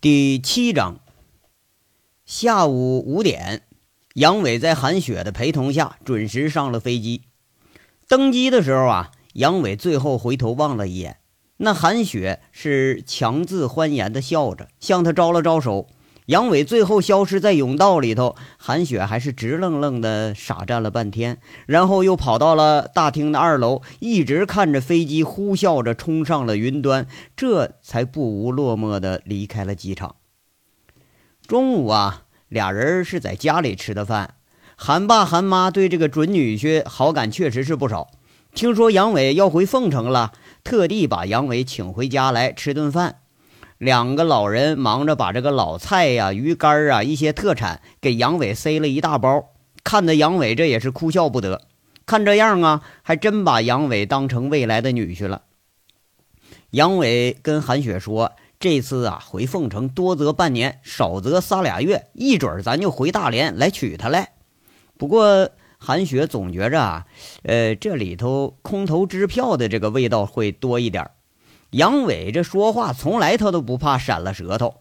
第七章，下午五点，杨伟在韩雪的陪同下准时上了飞机。登机的时候啊，杨伟最后回头望了一眼，那韩雪是强自欢颜的笑着，向他招了招手。杨伟最后消失在甬道里头，韩雪还是直愣愣的傻站了半天，然后又跑到了大厅的二楼，一直看着飞机呼啸着冲上了云端，这才不无落寞的离开了机场。中午啊，俩人是在家里吃的饭，韩爸韩妈对这个准女婿好感确实是不少，听说杨伟要回凤城了，特地把杨伟请回家来吃顿饭。两个老人忙着把这个老菜呀、鱼干啊、一些特产给杨伟塞了一大包，看得杨伟这也是哭笑不得。看这样啊，还真把杨伟当成未来的女婿了。杨伟跟韩雪说：“这次啊，回凤城多则半年，少则仨俩月，一准咱就回大连来娶她来。”不过韩雪总觉着啊，呃，这里头空头支票的这个味道会多一点。杨伟这说话从来他都不怕闪了舌头，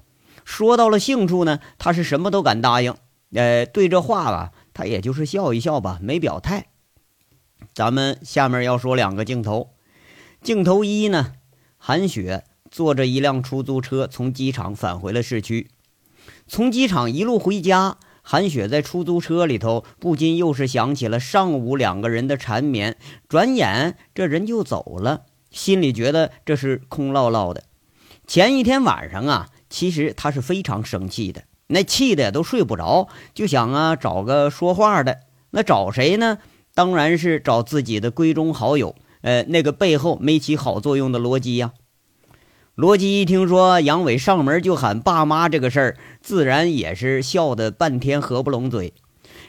说到了兴处呢，他是什么都敢答应。呃，对这话吧，他也就是笑一笑吧，没表态。咱们下面要说两个镜头。镜头一呢，韩雪坐着一辆出租车从机场返回了市区。从机场一路回家，韩雪在出租车里头不禁又是想起了上午两个人的缠绵。转眼这人就走了。心里觉得这是空落落的。前一天晚上啊，其实他是非常生气的，那气的都睡不着，就想啊找个说话的。那找谁呢？当然是找自己的闺中好友，呃，那个背后没起好作用的罗基呀。罗基一听说杨伟上门就喊爸妈这个事儿，自然也是笑得半天合不拢嘴。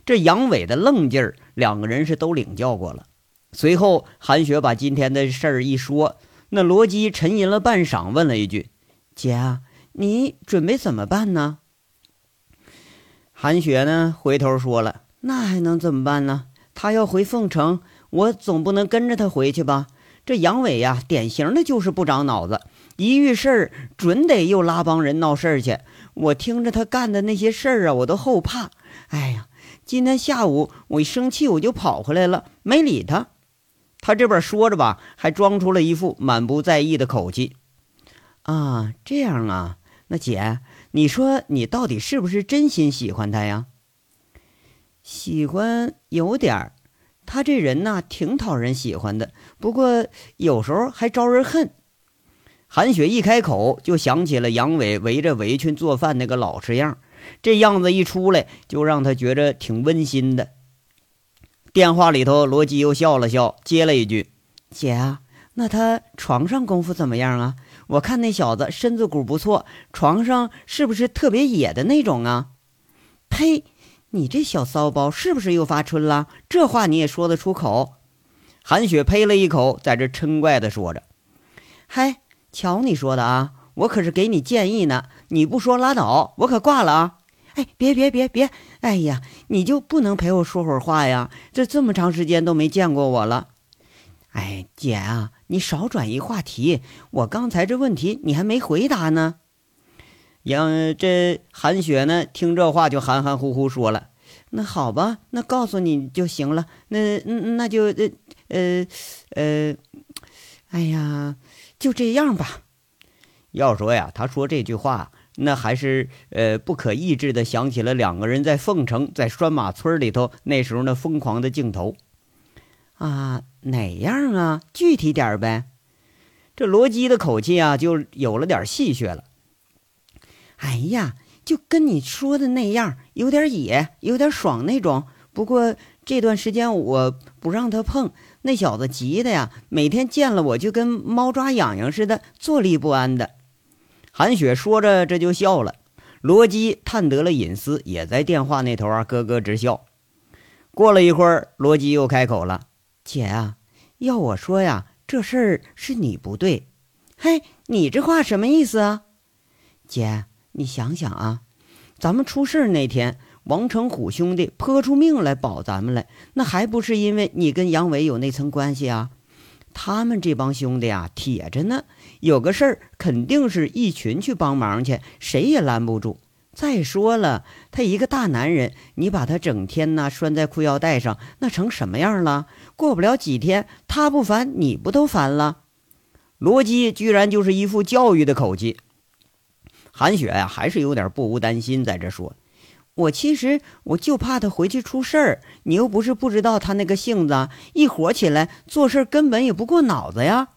这杨伟的愣劲儿，两个人是都领教过了。随后，韩雪把今天的事儿一说，那罗辑沉吟了半晌，问了一句：“姐啊，你准备怎么办呢？”韩雪呢，回头说了：“那还能怎么办呢？他要回凤城，我总不能跟着他回去吧？这杨伟呀，典型的就是不长脑子，一遇事儿准得又拉帮人闹事儿去。我听着他干的那些事儿啊，我都后怕。哎呀，今天下午我一生气，我就跑回来了，没理他。”他这边说着吧，还装出了一副满不在意的口气。啊，这样啊，那姐，你说你到底是不是真心喜欢他呀？喜欢有点儿，他这人呐，挺讨人喜欢的。不过有时候还招人恨。韩雪一开口，就想起了杨伟围着围裙做饭那个老实样，这样子一出来，就让他觉着挺温馨的。电话里头，罗辑又笑了笑，接了一句：“姐啊，那他床上功夫怎么样啊？我看那小子身子骨不错，床上是不是特别野的那种啊？”呸！你这小骚包是不是又发春了？这话你也说得出口？韩雪呸了一口，在这嗔怪的说着：“嗨，瞧你说的啊，我可是给你建议呢，你不说拉倒，我可挂了啊！”哎，别别别别！哎呀，你就不能陪我说会儿话呀？这这么长时间都没见过我了。哎，姐啊，你少转移话题。我刚才这问题你还没回答呢。杨这韩雪呢，听这话就含含糊糊说了：“那好吧，那告诉你就行了。那那就呃呃呃，哎呀，就这样吧。要说呀，他说这句话。”那还是呃不可抑制的想起了两个人在凤城，在拴马村里头那时候那疯狂的镜头，啊，哪样啊？具体点呗。这罗基的口气啊，就有了点戏谑了。哎呀，就跟你说的那样，有点野，有点爽那种。不过这段时间我不让他碰，那小子急的呀，每天见了我就跟猫抓痒痒似的，坐立不安的。韩雪说着，这就笑了。罗辑探得了隐私，也在电话那头啊咯咯直笑。过了一会儿，罗辑又开口了：“姐啊，要我说呀，这事儿是你不对。嘿，你这话什么意思啊？姐，你想想啊，咱们出事那天，王成虎兄弟泼出命来保咱们来，那还不是因为你跟杨伟有那层关系啊？他们这帮兄弟啊，铁着呢，有个事儿肯定是一群去帮忙去，谁也拦不住。再说了，他一个大男人，你把他整天呢拴在裤腰带上，那成什么样了？过不了几天，他不烦，你不都烦了？罗辑居然就是一副教育的口气。韩雪呀，还是有点不无担心，在这说：“我其实我就怕他回去出事儿。你又不是不知道他那个性子，一火起来做事根本也不过脑子呀。”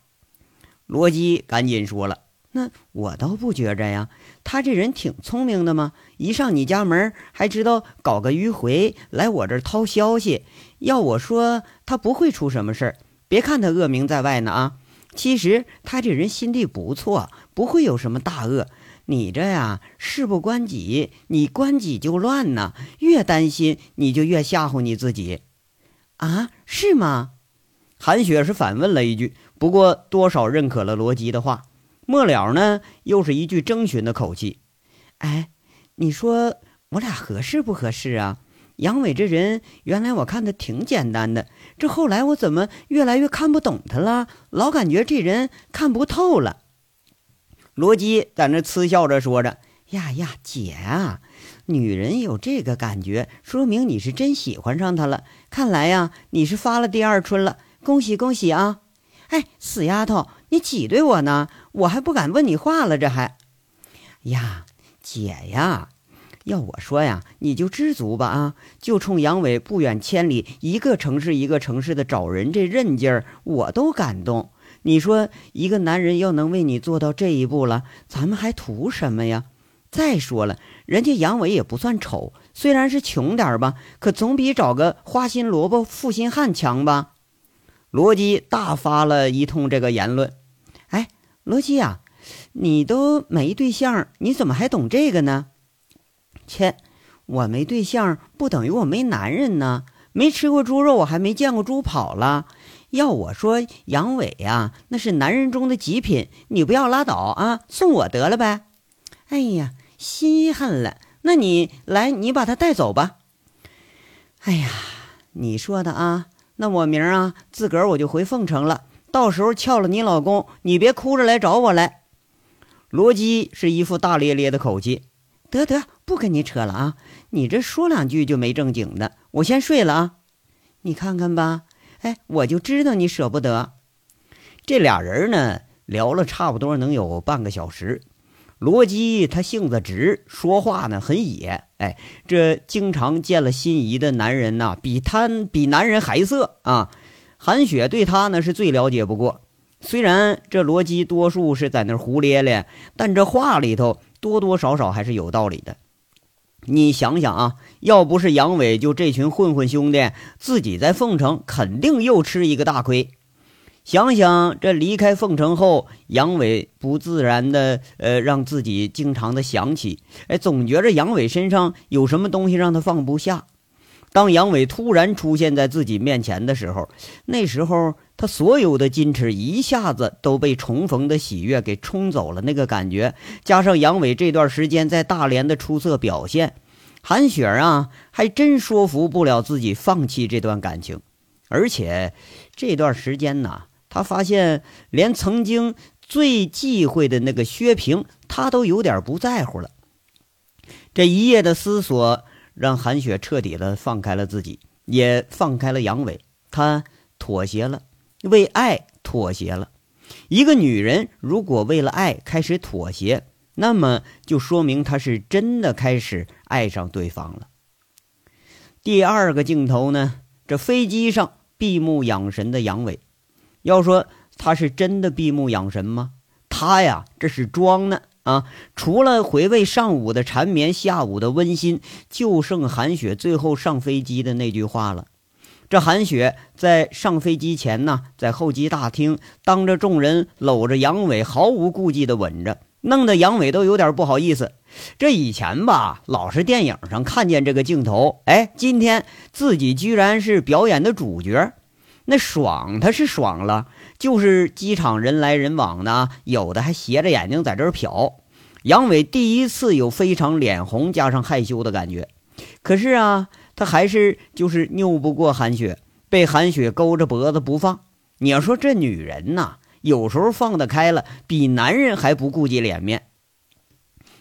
罗基赶紧说了：“那我倒不觉着呀，他这人挺聪明的嘛。一上你家门，还知道搞个迂回来我这儿掏消息。要我说，他不会出什么事儿。别看他恶名在外呢啊，其实他这人心地不错，不会有什么大恶。”你这呀，事不关己，你关己就乱呢。越担心，你就越吓唬你自己，啊，是吗？韩雪是反问了一句，不过多少认可了罗辑的话。末了呢，又是一句征询的口气：“哎，你说我俩合适不合适啊？杨伟这人，原来我看他挺简单的，这后来我怎么越来越看不懂他了？老感觉这人看不透了。”罗辑在那嗤笑着说着：“呀呀，姐啊，女人有这个感觉，说明你是真喜欢上他了。看来呀，你是发了第二春了，恭喜恭喜啊！哎，死丫头，你挤兑我呢？我还不敢问你话了，这还……呀，姐呀，要我说呀，你就知足吧啊！就冲杨伟不远千里，一个城市一个城市的找人，这韧劲儿，我都感动。”你说一个男人要能为你做到这一步了，咱们还图什么呀？再说了，人家杨伟也不算丑，虽然是穷点吧，可总比找个花心萝卜负心汉强吧？罗辑大发了一通这个言论。哎，罗辑呀，你都没对象，你怎么还懂这个呢？切，我没对象不等于我没男人呢。没吃过猪肉，我还没见过猪跑了。要我说，杨伟呀，那是男人中的极品，你不要拉倒啊，送我得了呗。哎呀，稀罕了，那你来，你把他带走吧。哎呀，你说的啊，那我明儿啊，自个儿我就回凤城了。到时候撬了你老公，你别哭着来找我来。罗辑是一副大咧咧的口气。得得，不跟你扯了啊，你这说两句就没正经的，我先睡了啊。你看看吧。哎，我就知道你舍不得。这俩人呢，聊了差不多能有半个小时。罗基他性子直，说话呢很野。哎，这经常见了心仪的男人呐，比贪比男人还色啊。韩雪对他呢是最了解不过。虽然这罗基多数是在那胡咧咧，但这话里头多多少少还是有道理的。你想想啊，要不是杨伟，就这群混混兄弟自己在凤城，肯定又吃一个大亏。想想这离开凤城后，杨伟不自然的呃，让自己经常的想起，哎，总觉着杨伟身上有什么东西让他放不下。当杨伟突然出现在自己面前的时候，那时候他所有的矜持一下子都被重逢的喜悦给冲走了。那个感觉，加上杨伟这段时间在大连的出色表现，韩雪啊，还真说服不了自己放弃这段感情。而且这段时间呢，他发现连曾经最忌讳的那个薛平，他都有点不在乎了。这一夜的思索。让韩雪彻底的放开了自己，也放开了杨伟，她妥协了，为爱妥协了。一个女人如果为了爱开始妥协，那么就说明她是真的开始爱上对方了。第二个镜头呢，这飞机上闭目养神的杨伟，要说他是真的闭目养神吗？他呀，这是装呢。啊，除了回味上午的缠绵，下午的温馨，就剩韩雪最后上飞机的那句话了。这韩雪在上飞机前呢，在候机大厅当着众人搂着杨伟，毫无顾忌的吻着，弄得杨伟都有点不好意思。这以前吧，老是电影上看见这个镜头，哎，今天自己居然是表演的主角，那爽他是爽了。就是机场人来人往的，有的还斜着眼睛在这儿瞟。杨伟第一次有非常脸红加上害羞的感觉，可是啊，他还是就是拗不过韩雪，被韩雪勾着脖子不放。你要说这女人呐，有时候放得开了，比男人还不顾及脸面。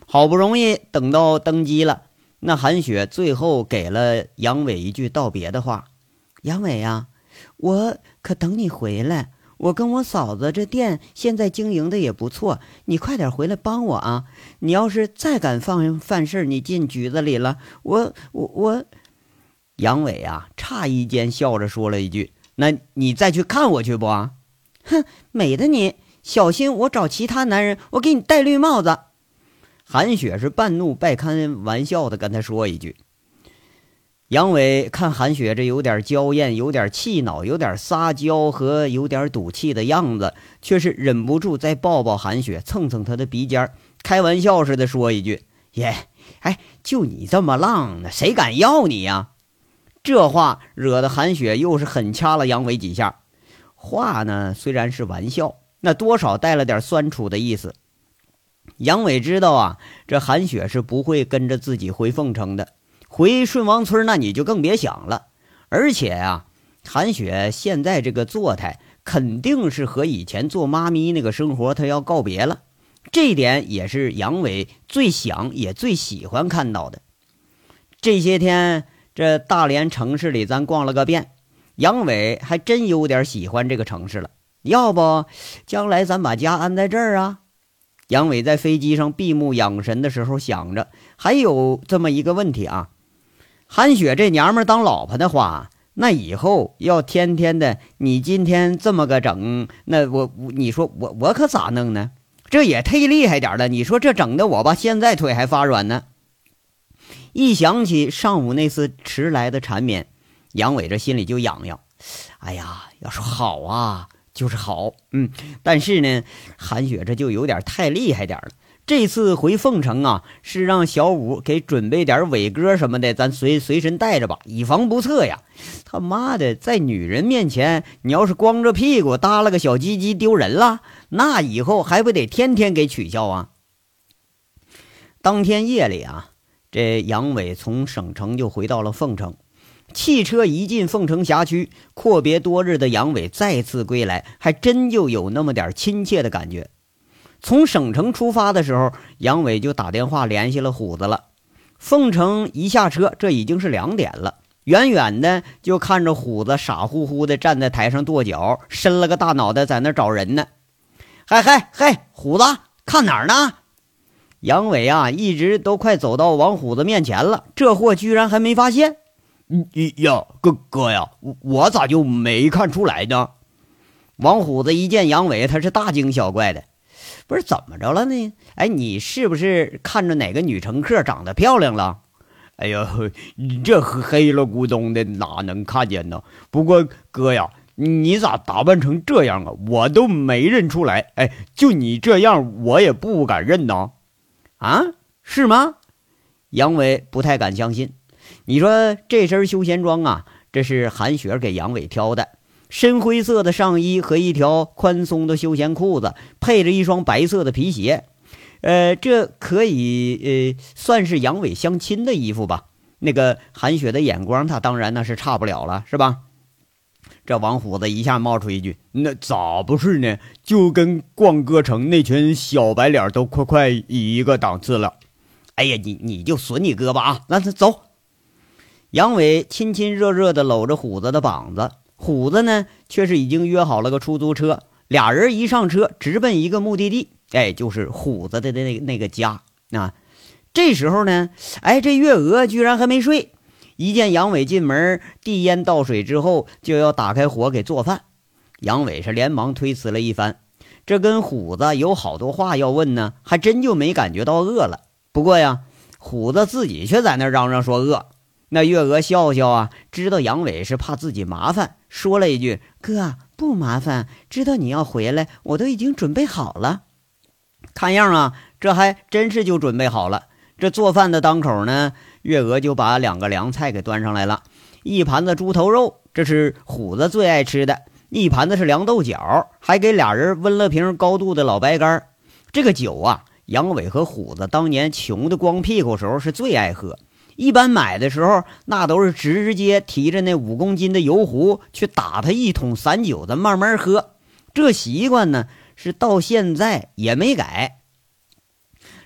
好不容易等到登机了，那韩雪最后给了杨伟一句道别的话：“杨伟呀，我可等你回来。我跟我嫂子这店现在经营的也不错，你快点回来帮我啊！你要是再敢放犯事你进局子里了，我我我……”杨伟啊，诧异间笑着说了一句：“那你再去看我去不？”“哼，美的你，小心我找其他男人，我给你戴绿帽子。”韩雪是半怒半开玩笑的跟他说一句。杨伟看韩雪这有点娇艳、有点气恼、有点撒娇和有点赌气的样子，却是忍不住再抱抱韩雪，蹭蹭她的鼻尖，开玩笑似的说一句：“耶，哎，就你这么浪，那谁敢要你呀？”这话惹得韩雪又是狠掐了杨伟几下。话呢虽然是玩笑，那多少带了点酸楚的意思。杨伟知道啊，这韩雪是不会跟着自己回凤城的。回顺王村，那你就更别想了。而且啊，韩雪现在这个状态，肯定是和以前做妈咪那个生活，她要告别了。这点也是杨伟最想也最喜欢看到的。这些天，这大连城市里咱逛了个遍，杨伟还真有点喜欢这个城市了。要不，将来咱把家安在这儿啊？杨伟在飞机上闭目养神的时候，想着还有这么一个问题啊。韩雪这娘们当老婆的话，那以后要天天的，你今天这么个整，那我你说我我可咋弄呢？这也忒厉害点了。你说这整的我吧，现在腿还发软呢。一想起上午那次迟来的缠绵，杨伟这心里就痒痒。哎呀，要说好啊，就是好，嗯，但是呢，韩雪这就有点太厉害点了。这次回凤城啊，是让小五给准备点伟哥什么的，咱随随身带着吧，以防不测呀。他妈的，在女人面前，你要是光着屁股耷拉个小鸡鸡，丢人了，那以后还不得天天给取笑啊？当天夜里啊，这杨伟从省城就回到了凤城，汽车一进凤城辖区，阔别多日的杨伟再次归来，还真就有那么点亲切的感觉。从省城出发的时候，杨伟就打电话联系了虎子了。凤城一下车，这已经是两点了。远远的就看着虎子傻乎乎的站在台上跺脚，伸了个大脑袋在那找人呢。嗨嗨嗨，虎子，看哪儿呢？杨伟啊，一直都快走到王虎子面前了，这货居然还没发现。呀，哥哥呀，我咋就没看出来呢？王虎子一见杨伟，他是大惊小怪的。不是怎么着了呢？哎，你是不是看着哪个女乘客长得漂亮了？哎呦，你，这黑了咕咚的哪能看见呢？不过哥呀，你咋打扮成这样啊？我都没认出来。哎，就你这样，我也不敢认呐。啊，是吗？杨伟不太敢相信。你说这身休闲装啊，这是韩雪给杨伟挑的。深灰色的上衣和一条宽松的休闲裤子，配着一双白色的皮鞋，呃，这可以呃算是杨伟相亲的衣服吧？那个韩雪的眼光，他当然那是差不了了，是吧？这王虎子一下冒出一句：“那咋不是呢？就跟逛歌城那群小白脸都快快一个档次了。”哎呀，你你就损你哥吧啊！那走。杨伟亲亲热热的搂着虎子的膀子。虎子呢，却是已经约好了个出租车，俩人一上车，直奔一个目的地，哎，就是虎子的那那个家啊。这时候呢，哎，这月娥居然还没睡，一见杨伟进门，递烟倒水之后，就要打开火给做饭。杨伟是连忙推辞了一番，这跟虎子有好多话要问呢，还真就没感觉到饿了。不过呀，虎子自己却在那嚷嚷说饿。那月娥笑笑啊，知道杨伟是怕自己麻烦，说了一句：“哥不麻烦，知道你要回来，我都已经准备好了。”看样啊，这还真是就准备好了。这做饭的当口呢，月娥就把两个凉菜给端上来了，一盘子猪头肉，这是虎子最爱吃的；一盘子是凉豆角，还给俩人温了瓶高度的老白干。这个酒啊，杨伟和虎子当年穷的光屁股时候是最爱喝。一般买的时候，那都是直接提着那五公斤的油壶去打他一桶散酒的，慢慢喝。这习惯呢，是到现在也没改。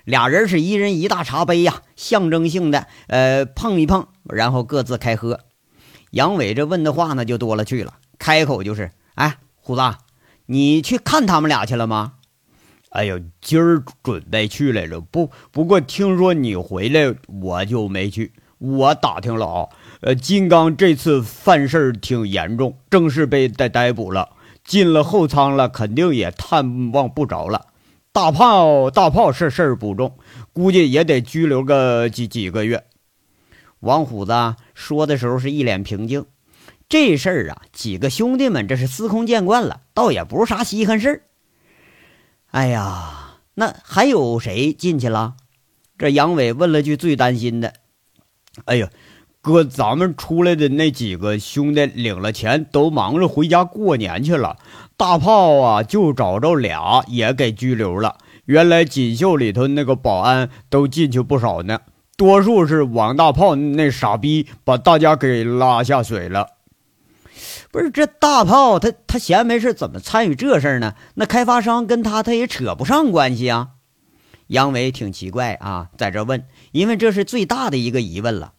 俩人是一人一大茶杯呀，象征性的，呃，碰一碰，然后各自开喝。杨伟这问的话呢，就多了去了，开口就是：“哎，虎子，你去看他们俩去了吗？”哎呦，今儿准备去来着，不不过听说你回来，我就没去。我打听了啊，呃，金刚这次犯事儿挺严重，正式被逮逮捕了，进了后舱了，肯定也探望不着了。大炮，大炮是事儿不重，估计也得拘留个几几个月。王虎子说的时候是一脸平静，这事儿啊，几个兄弟们这是司空见惯了，倒也不是啥稀罕事儿。哎呀，那还有谁进去了？这杨伟问了句最担心的。哎呀，哥，咱们出来的那几个兄弟领了钱，都忙着回家过年去了。大炮啊，就找着俩，也给拘留了。原来锦绣里头那个保安都进去不少呢，多数是王大炮那傻逼把大家给拉下水了。不是这大炮，他他闲没事怎么参与这事呢？那开发商跟他他也扯不上关系啊。杨伟挺奇怪啊，在这问，因为这是最大的一个疑问了。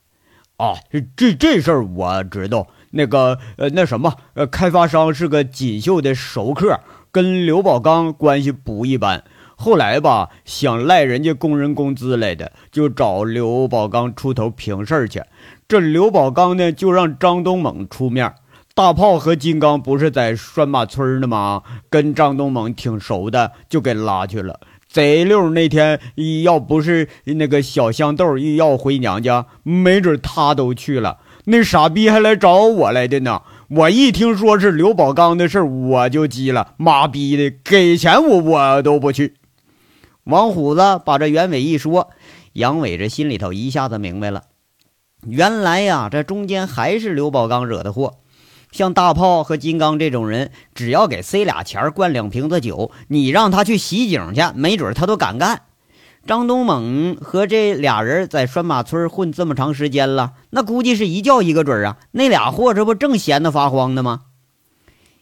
啊，这这事儿我知道。那个呃，那什么呃，开发商是个锦绣的熟客，跟刘宝刚关系不一般。后来吧，想赖人家工人工资来的，就找刘宝刚出头平事儿去。这刘宝刚呢，就让张东猛出面。大炮和金刚不是在拴马村呢吗？跟张东猛挺熟的，就给拉去了。贼溜那天要不是那个小香豆要回娘家，没准他都去了。那傻逼还来找我来的呢。我一听说是刘宝刚的事我就急了。妈逼的，给钱我我都不去。王虎子把这原委一说，杨伟这心里头一下子明白了。原来呀，这中间还是刘宝刚惹的祸。像大炮和金刚这种人，只要给塞俩钱灌两瓶子酒，你让他去袭警去，没准他都敢干。张东猛和这俩人在拴马村混这么长时间了，那估计是一觉一个准啊。那俩货这不正闲得发慌呢吗？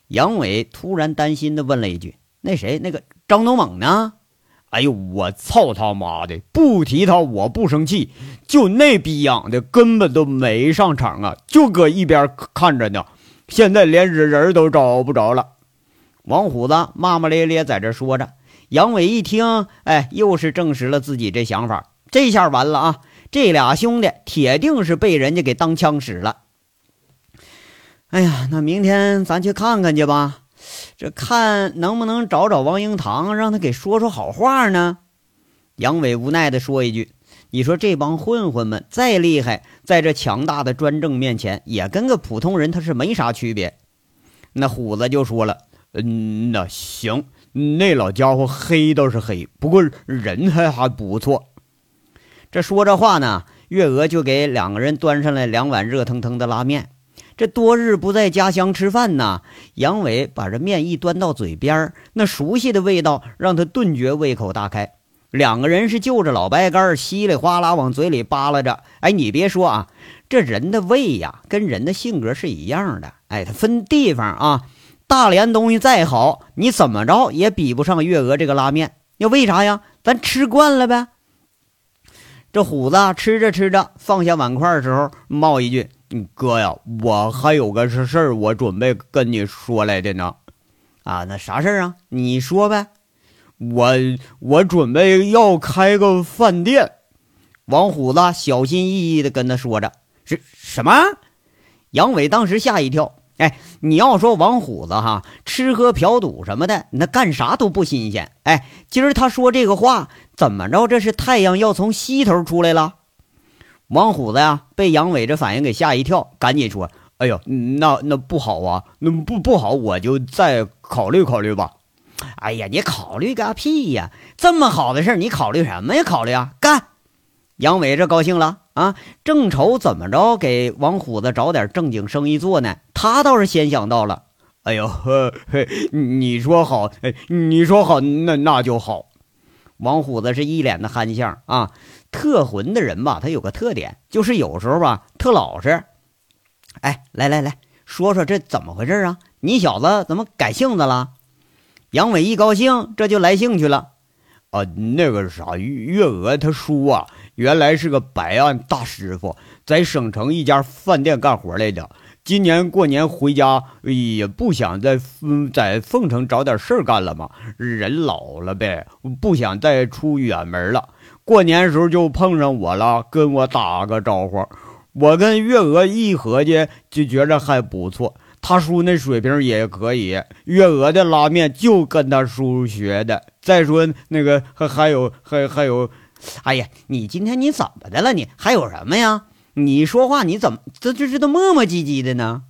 杨伟突然担心的问了一句：“那谁，那个张东猛呢？”哎呦，我操他妈的！不提他我不生气，就那逼样的根本都没上场啊，就搁一边看着呢。现在连人人都找不着了，王虎子骂骂咧咧在这说着。杨伟一听，哎，又是证实了自己这想法。这下完了啊！这俩兄弟铁定是被人家给当枪使了。哎呀，那明天咱去看看去吧，这看能不能找找王英堂，让他给说说好话呢？杨伟无奈地说一句。你说这帮混混们再厉害，在这强大的专政面前，也跟个普通人他是没啥区别。那虎子就说了：“嗯，那行，那老家伙黑倒是黑，不过人还还不错。”这说这话呢，月娥就给两个人端上来两碗热腾腾的拉面。这多日不在家乡吃饭呢，杨伟把这面一端到嘴边那熟悉的味道让他顿觉胃口大开。两个人是就着老白干稀里哗啦往嘴里扒拉着。哎，你别说啊，这人的胃呀，跟人的性格是一样的。哎，它分地方啊。大连东西再好，你怎么着也比不上月娥这个拉面。要为啥呀？咱吃惯了呗。这虎子吃着吃着，放下碗筷的时候，冒一句：“哥呀，我还有个事儿，我准备跟你说来的呢。”啊，那啥事儿啊？你说呗。我我准备要开个饭店，王虎子小心翼翼地跟他说着：“是什么？”杨伟当时吓一跳。哎，你要说王虎子哈，吃喝嫖赌什么的，那干啥都不新鲜。哎，今儿他说这个话，怎么着？这是太阳要从西头出来了？王虎子呀，被杨伟这反应给吓一跳，赶紧说：“哎呦，那那不好啊，那不不好，我就再考虑考虑吧。”哎呀，你考虑个屁呀！这么好的事你考虑什么呀？考虑啊！干！杨伟这高兴了啊，正愁怎么着给王虎子找点正经生意做呢。他倒是先想到了。哎呦，呵嘿，你说好，哎，你说好，那那就好。王虎子是一脸的憨相啊，特混的人吧，他有个特点，就是有时候吧特老实。哎，来来来说说这怎么回事啊？你小子怎么改性子了？杨伟一高兴，这就来兴趣了。啊，那个啥，月娥他叔啊，原来是个白案大师傅，在省城一家饭店干活来的。今年过年回家，也不想在在凤城找点事儿干了嘛。人老了呗，不想再出远门了。过年时候就碰上我了，跟我打个招呼。我跟月娥一合计，就觉着还不错。他叔那水平也可以，月娥的拉面就跟他叔学的。再说那个还还有还还有，哎呀，你今天你怎么的了？你还有什么呀？你说话你怎么这这这都磨磨唧唧的呢？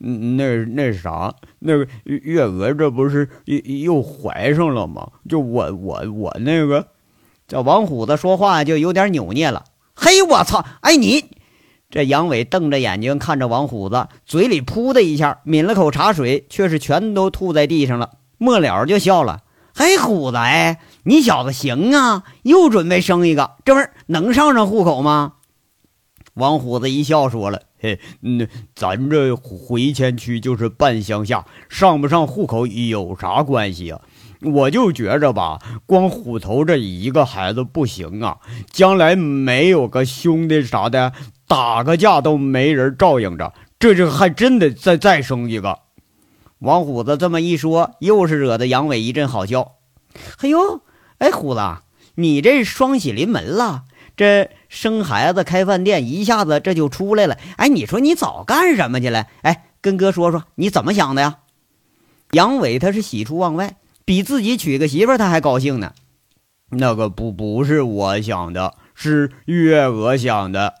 嗯，那那啥，那个月娥这不是又又怀上了吗？就我我我那个，这王虎子说话就有点扭捏了。嘿，我操！哎，你这杨伟瞪着眼睛看着王虎子，嘴里噗的一下抿了口茶水，却是全都吐在地上了。末了就笑了。嘿，虎子，哎，你小子行啊，又准备生一个，这玩意儿能上上户口吗？王虎子一笑，说了：“嘿，那咱这回迁区就是半乡下，上不上户口有啥关系啊？我就觉着吧，光虎头这一个孩子不行啊，将来没有个兄弟啥的，打个架都没人照应着，这就还真得再再生一个。”王虎子这么一说，又是惹得杨伟一阵好笑。哎呦，哎，虎子，你这双喜临门了。这生孩子开饭店，一下子这就出来了。哎，你说你早干什么去了？哎，跟哥说说你怎么想的呀？杨伟他是喜出望外，比自己娶个媳妇他还高兴呢。那个不不是我想的，是月娥想的。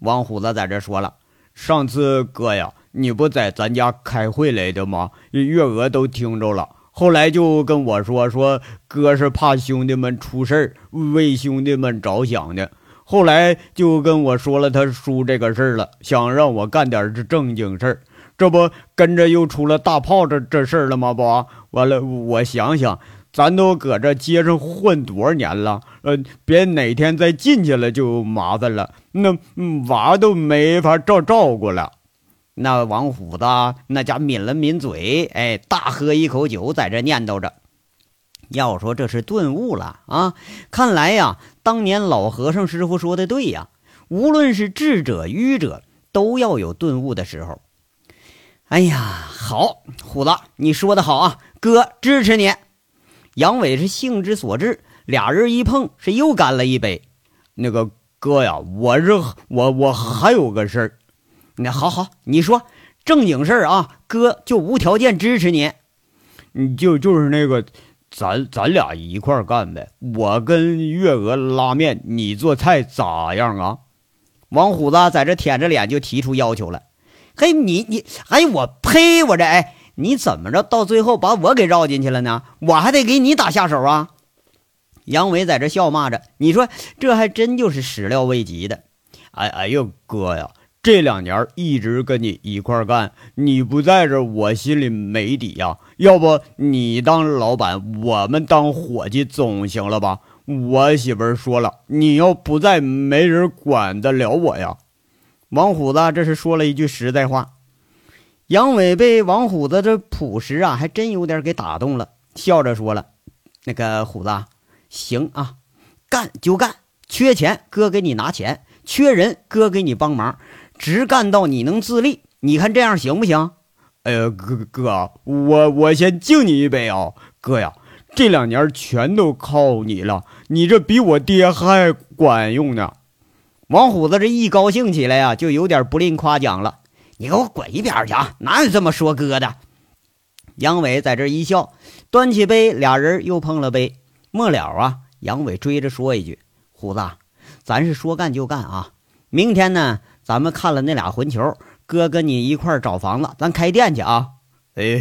王虎子在这说了，上次哥呀，你不在咱家开会来的吗？月娥都听着了。后来就跟我说说，哥是怕兄弟们出事儿，为兄弟们着想的。后来就跟我说了他叔这个事儿了，想让我干点这正经事儿。这不跟着又出了大炮这这事儿了吗？不完了，我想想，咱都搁这街上混多少年了，呃，别哪天再进去了就麻烦了，那娃都没法照照顾了。那王虎子那家抿了抿嘴，哎，大喝一口酒，在这念叨着。要说这是顿悟了啊！看来呀，当年老和尚师傅说的对呀，无论是智者愚者，都要有顿悟的时候。哎呀，好，虎子，你说的好啊，哥支持你。杨伟是兴之所至，俩人一碰，是又干了一杯。那个哥呀，我这我我还有个事儿。那好好，你说正经事儿啊，哥就无条件支持你。你就就是那个，咱咱俩一块干呗。我跟月娥拉面，你做菜咋样啊？王虎子在这舔着脸就提出要求了。嘿，你你，哎，我呸！我这哎，你怎么着到最后把我给绕进去了呢？我还得给你打下手啊！杨伟在这笑骂着，你说这还真就是始料未及的。哎哎呦，哥呀！这两年一直跟你一块干，你不在这，我心里没底呀。要不你当老板，我们当伙计总行了吧？我媳妇说了，你要不在，没人管得了我呀。王虎子这是说了一句实在话。杨伟被王虎子这朴实啊，还真有点给打动了，笑着说了：“那个虎子，行啊，干就干，缺钱哥给你拿钱，缺人哥给你帮忙。”直干到你能自立，你看这样行不行？哎呀，哥哥，我我先敬你一杯啊，哥呀，这两年全都靠你了，你这比我爹还管用呢。王虎子这一高兴起来呀，就有点不吝夸奖了。你给我滚一边去啊！哪有这么说哥的？杨伟在这一笑，端起杯，俩人又碰了杯。末了啊，杨伟追着说一句：“虎子，咱是说干就干啊，明天呢？”咱们看了那俩混球，哥跟你一块找房子，咱开店去啊！哎，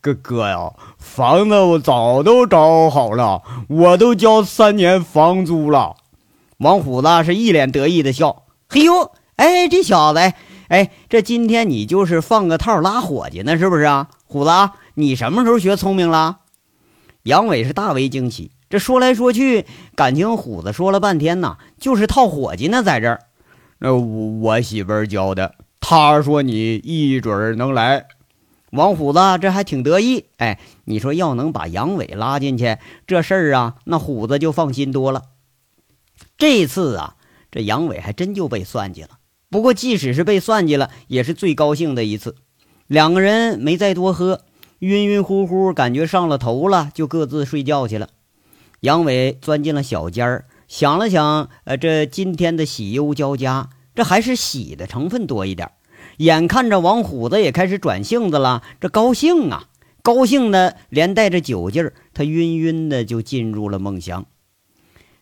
哥哥呀，房子我早都找好了，我都交三年房租了。王虎子是一脸得意的笑。嘿呦，哎，这小子，哎，这今天你就是放个套拉伙计呢，是不是啊？虎子，你什么时候学聪明了？杨伟是大为惊奇，这说来说去，感情虎子说了半天呐，就是套伙计呢，在这儿。那我我媳妇儿教的，她说你一准能来。王虎子这还挺得意。哎，你说要能把杨伟拉进去，这事儿啊，那虎子就放心多了。这次啊，这杨伟还真就被算计了。不过，即使是被算计了，也是最高兴的一次。两个人没再多喝，晕晕乎乎，感觉上了头了，就各自睡觉去了。杨伟钻进了小间儿，想了想，呃，这今天的喜忧交加，这还是喜的成分多一点。眼看着王虎子也开始转性子了，这高兴啊，高兴的连带着酒劲儿，他晕晕的就进入了梦乡。